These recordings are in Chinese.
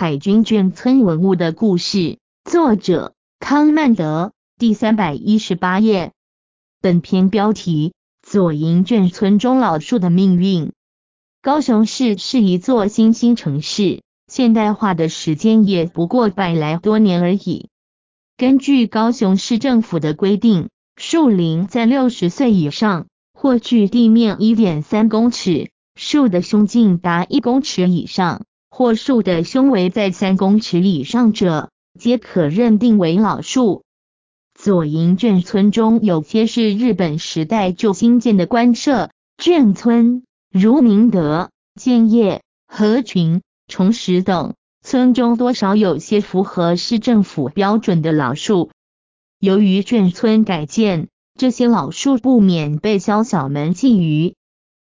海军眷村文物的故事，作者康曼德，第三百一十八页。本篇标题：左营眷村中老树的命运。高雄市是一座新兴城市，现代化的时间也不过百来多年而已。根据高雄市政府的规定，树龄在六十岁以上，或距地面一点三公尺。树的胸径达一公尺以上，或树的胸围在三公尺以上者，皆可认定为老树。左营眷村中有些是日本时代就新建的官舍眷村，如明德、建业、河群、崇实等，村中多少有些符合市政府标准的老树。由于眷村改建，这些老树不免被宵小们觊觎。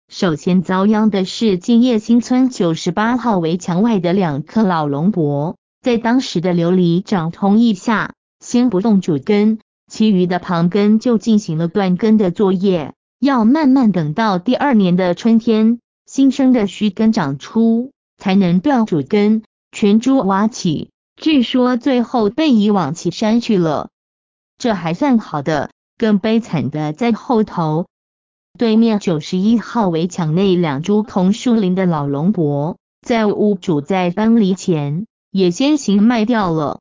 首先遭殃的是建业新村九十八号围墙外的两棵老龙柏，在当时的琉璃长同意下，先不动主根，其余的旁根就进行了断根的作业，要慢慢等到第二年的春天，新生的须根长出，才能断主根，全株挖起。据说最后被移往岐山去了。这还算好的，更悲惨的在后头。对面九十一号围墙内两株同树林的老龙柏，在屋主在搬离前也先行卖掉了。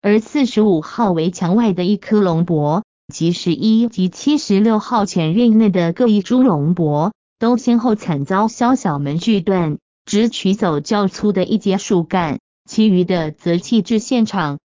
而四十五号围墙外的一棵龙柏，及十一及七十六号前院内的各一株龙柏，都先后惨遭宵小门锯断，只取走较粗的一节树干，其余的则弃置现场。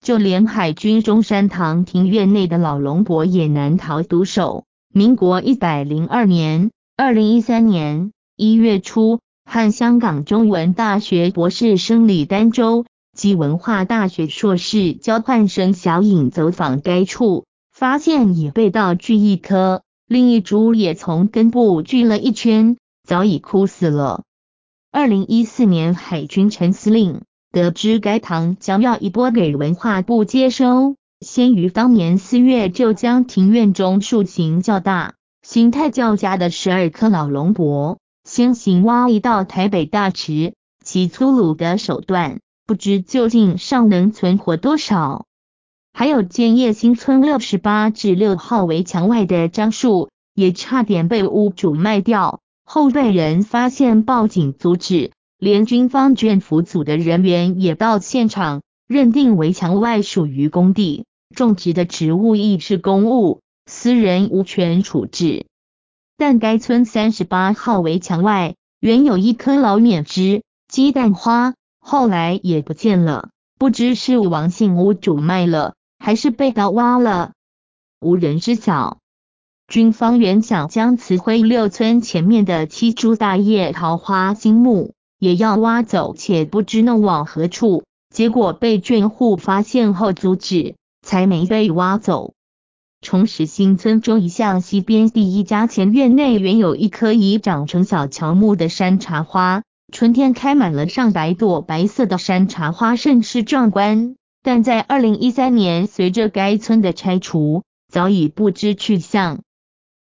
就连海军中山堂庭院内的老龙柏也难逃毒手。民国一百零二年，二零一三年一月初，和香港中文大学博士生李丹洲及文化大学硕士交换生小颖走访该处，发现已被盗锯一棵，另一株也从根部锯了一圈，早已枯死了。二零一四年，海军陈司令得知该塘将要移拨给文化部接收。先于当年四月，就将庭院中树形较大、形态较佳的十二棵老龙柏，先行挖移到台北大池。其粗鲁的手段，不知究竟尚能存活多少。还有建业新村六十八至六号围墙外的樟树，也差点被屋主卖掉，后被人发现报警阻止，连军方眷服组的人员也到现场，认定围墙外属于工地。种植的植物亦是公物，私人无权处置。但该村三十八号围墙外原有一棵老缅枝鸡蛋花，后来也不见了，不知是王姓屋主卖了，还是被盗挖了，无人知晓。军方原想将慈辉六村前面的七株大叶桃花心木也要挖走，且不知弄往何处，结果被眷户发现后阻止。才没被挖走。崇实新村中一巷西边第一家前院内原有一棵已长成小乔木的山茶花，春天开满了上百朵白色的山茶花，甚是壮观。但在二零一三年，随着该村的拆除，早已不知去向。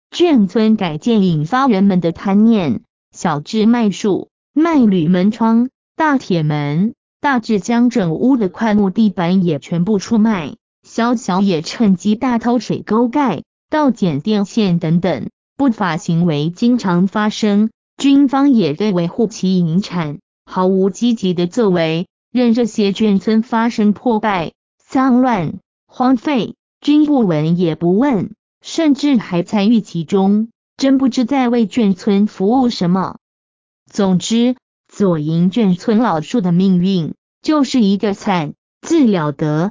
眷村改建引发人们的贪念，小至卖树、卖铝门窗、大铁门，大致将整屋的块木地板也全部出卖。小小也趁机大偷水沟盖、盗剪电线等等不法行为经常发生，军方也对维护其营产毫无积极的作为，任这些眷村发生破败、脏乱、荒废，军不闻也不问，甚至还参与其中，真不知在为眷村服务什么。总之，左营眷村老树的命运就是一个惨字了得。